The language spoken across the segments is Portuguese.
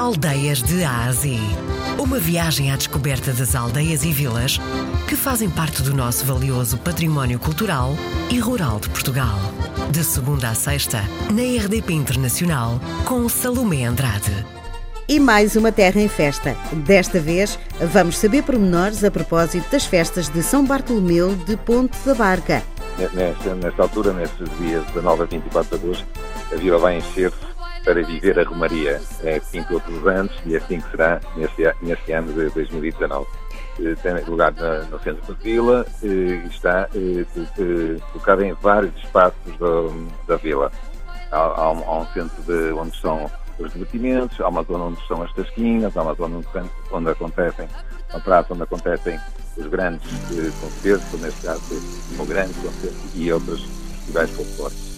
Aldeias de Ásia. Uma viagem à descoberta das aldeias e vilas que fazem parte do nosso valioso património cultural e rural de Portugal. De segunda a sexta, na RDP Internacional, com Salomé Andrade. E mais uma terra em festa. Desta vez, vamos saber pormenores a propósito das festas de São Bartolomeu de Ponte da Barca. Nesta, nesta altura, nestes dias 19 a 24 de agosto, a vila vai encher-se para viver a Romaria. É todos os anos e assim que será neste, neste ano de 2019. Eh, tem lugar no centro da vila eh, e está colocado em vários espaços da, da vila. Há, há, um, há, um, centro de, onde são os divertimentos, há uma zona onde são as tasquinhas, há uma zona onde, onde acontecem, uma praça onde acontecem os grandes eh, concertos, neste caso o grande concerto e outros festivais folclóricos.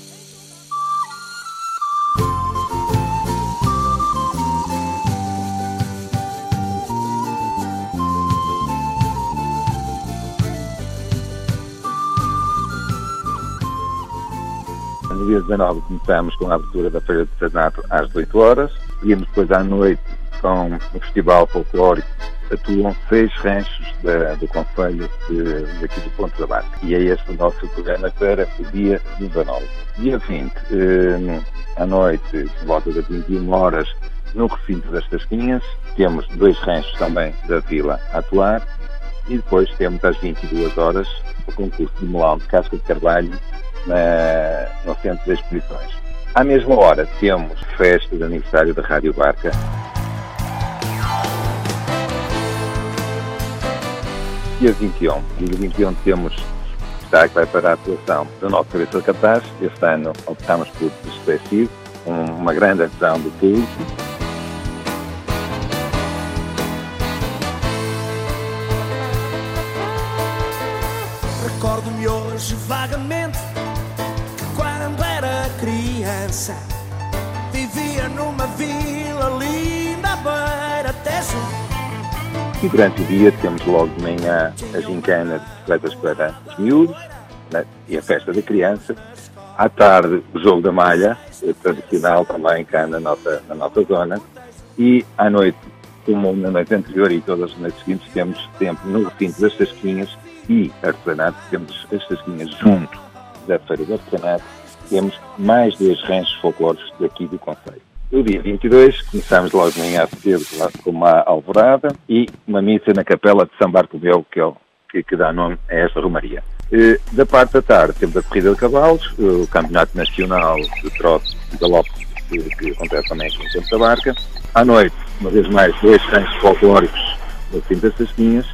No dia 19 começamos com a abertura da Feira de Artesanato às 18 horas, íamos depois à noite com o Festival Folclórico atuam seis ranchos da, do Conselho daqui do Ponto da Barca. E é este o nosso programa para o dia 19. Dia 20, eh, à noite, por volta das 21 horas, no recinto das Tasquinhas, temos dois ranchos também da vila a atuar e depois temos às 22 horas o concurso de melão de casca de carvalho na, no centro de exposições. À mesma hora temos festa de aniversário da Rádio Barca dia 21. Dia 21 temos destaque vai para a atuação do nosso cabeça de cartaz. Este ano optamos por expressivo, uma grande adesão do público. Recordo-me hoje vagamente que criança vivia numa vila linda beira Tejo e durante o dia temos logo de manhã a gincana de bicicletas para os miúdos né, e a festa da criança. À tarde, o jogo da malha, tradicional também cá na nossa, na nossa zona. E à noite, como na noite anterior e todas as noites seguintes, temos sempre no recinto das Tasquinhas e artesanato, temos as Tasquinhas junto da Feira do Artesanato, temos mais dois ranchos folclóricos daqui do Conselho. No dia 22, começamos logo de manhã cedo com uma alvorada e uma missa na capela de São Bartolomeu, que, é que, que dá nome a esta romaria. E, da parte da tarde temos a corrida de cavalos, o campeonato nacional de trote e galope, que, que, acontece também aqui no Centro da Barca. À noite, uma vez mais, dois cantos folclóricos no fim das Sasquinhas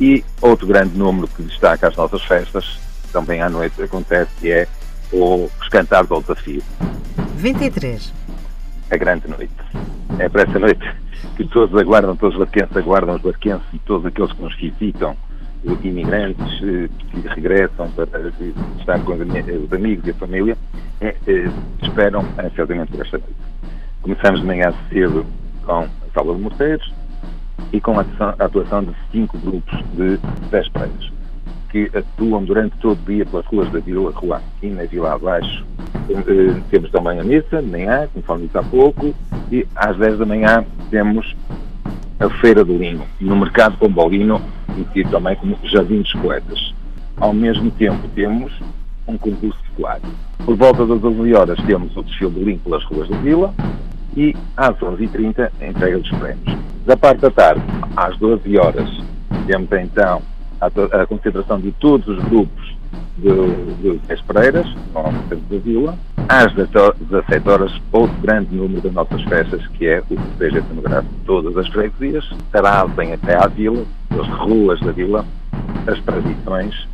e outro grande número que destaca as nossas festas, também à noite acontece, que é o Cantar do Desafio. 23 a grande noite. É para essa noite que todos aguardam, todos os barquenses aguardam os barquenses e todos aqueles que nos visitam, os imigrantes eh, que regressam para estar com os amigos e a família, é, é, esperam ansiosamente por esta noite. Começamos de manhã cedo com a sala de morteiros e com a atuação de cinco grupos de dez praias que atuam durante todo o dia pelas ruas da Vila Rua e Vila Abaixo. Eh, temos também a missa, de manhã, conforme disse há pouco, e às 10 da manhã temos a Feira do Linho, no Mercado Pombolino, conhecido também como Jardim dos Poetas. Ao mesmo tempo temos um concurso escolar. Por volta das 11 horas temos o desfile do Linho pelas ruas da Vila e às 11h30 a entrega dos prémios. Da parte da tarde, às 12 horas, temos então a, a concentração de todos os grupos de, de Pereiras, no centro da Vila. Às 17 horas, outro grande número das nossas festas, que é o festejo etnográfico de todas as freguesias, trazem até à Vila, as ruas da Vila, as tradições,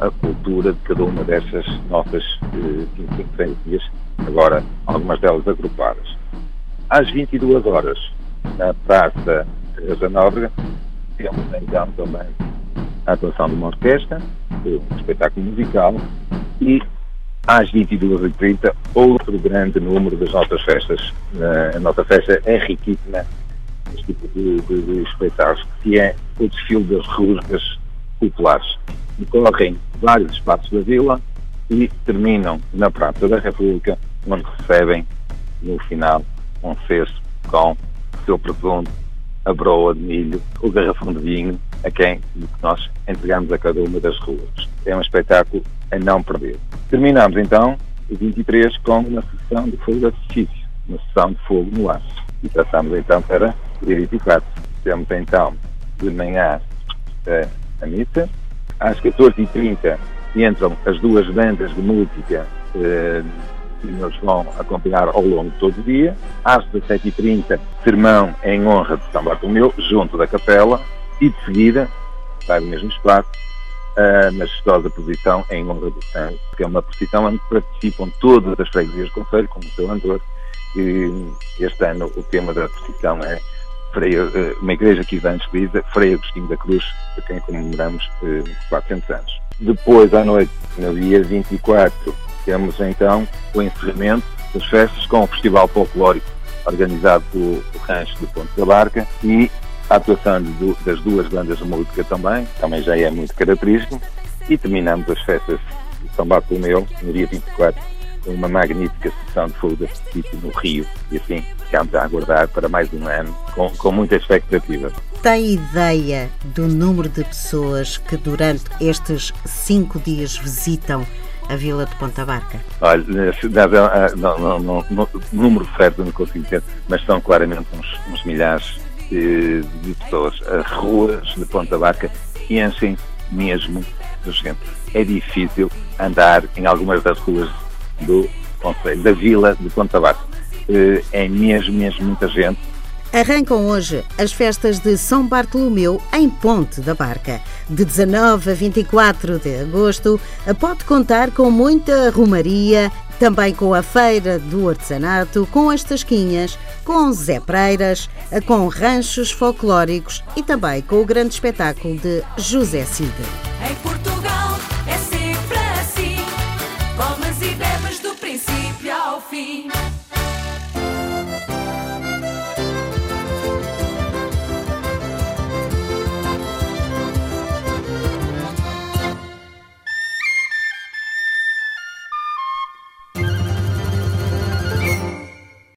a cultura de cada uma dessas nossas eh, 25 freguesias, agora algumas delas agrupadas. Às 22 horas, na Praça Teresa Nóbrega, temos então também a atuação de uma orquestra, um espetáculo musical e às 22h30 outro grande número das nossas festas. A nossa festa é riquíssima neste tipo de, de, de espetáculos, que é o desfile das rusgas populares. Decorrem vários espaços da vila e terminam na Praça da República, onde recebem no final um cesto com seu presunto, a broa de milho, o garrafão de vinho, a quem nós entregamos a cada uma das ruas. É um espetáculo a não perder. Terminamos então o 23 com uma sessão de fogo de artifício, uma sessão de fogo no ar. E passamos então para o dia 24. Temos então de manhã eh, a missa, às 14h30 entram as duas bandas de música eh, que nos vão acompanhar ao longo de todo o dia. Às 17h30, sermão em honra de São Bartolomeu, junto da capela, e de seguida, vai no mesmo espaço, a majestosa posição em honra do sangue, que é uma posição onde participam todas as freguesias do Conselho, como o seu Andor, e este ano o tema da posição é eh, uma igreja que antes diz Frei Agostinho da Cruz, a quem comemoramos eh, 400 anos. Depois, à noite, no dia 24, temos então o encerramento das festas com o Festival Folclórico, organizado pelo Rancho do Ponte da Barca, e a atuação de, das duas bandas de música também, também já é muito característico, e terminamos as festas de São Bartolomeu, no dia 24, com uma magnífica sessão de fogo de no Rio, e assim ficamos a aguardar para mais um ano, com, com muita expectativa. Tem ideia do número de pessoas que durante estes cinco dias visitam a Vila de Ponta Barca? Olha, não, não, não, não, número certo não consigo dizer, mas são claramente uns, uns milhares de, pessoas. As ruas de Ponta Barca enchem mesmo de gente. É difícil andar em algumas das ruas do Conselho, da Vila de Ponta Barca. Eh, é mesmo, mesmo muita gente Arrancam hoje as festas de São Bartolomeu em Ponte da Barca. De 19 a 24 de agosto, pode contar com muita romaria, também com a Feira do Artesanato, com as Tasquinhas, com Zé Preiras, com ranchos folclóricos e também com o grande espetáculo de José Cid.